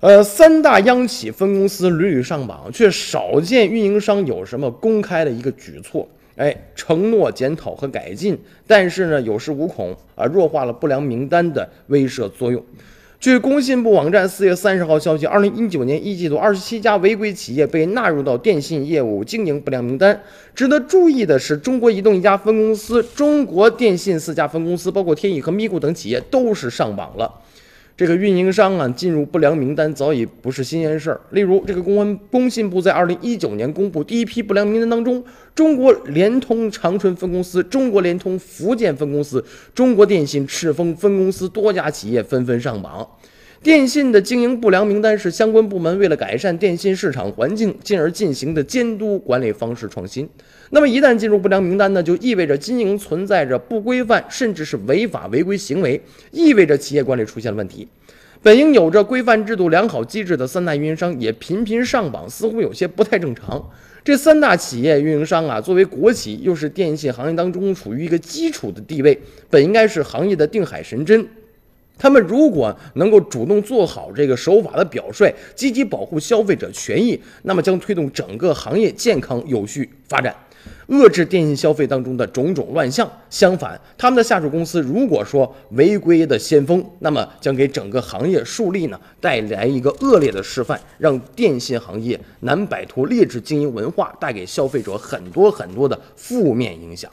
呃，三大央企分公司屡屡上榜，却少见运营商有什么公开的一个举措。哎，承诺检讨和改进，但是呢，有恃无恐啊，弱化了不良名单的威慑作用。据工信部网站四月三十号消息，二零一九年一季度，二十七家违规企业被纳入到电信业务经营不良名单。值得注意的是，中国移动一家分公司，中国电信四家分公司，包括天翼和咪咕等企业都是上榜了。这个运营商啊进入不良名单早已不是新鲜事儿。例如，这个公安工信部在二零一九年公布第一批不良名单当中，中国联通长春分公司、中国联通福建分公司、中国电信赤峰分公司多家企业纷纷上榜。电信的经营不良名单是相关部门为了改善电信市场环境，进而进行的监督管理方式创新。那么一旦进入不良名单呢，就意味着经营存在着不规范，甚至是违法违规行为，意味着企业管理出现了问题。本应有着规范制度、良好机制的三大运营商也频频上榜，似乎有些不太正常。这三大企业运营商啊，作为国企，又是电信行业当中处于一个基础的地位，本应该是行业的定海神针。他们如果能够主动做好这个守法的表率，积极保护消费者权益，那么将推动整个行业健康有序发展，遏制电信消费当中的种种乱象。相反，他们的下属公司如果说违规的先锋，那么将给整个行业树立呢带来一个恶劣的示范，让电信行业难摆脱劣质经营文化，带给消费者很多很多的负面影响。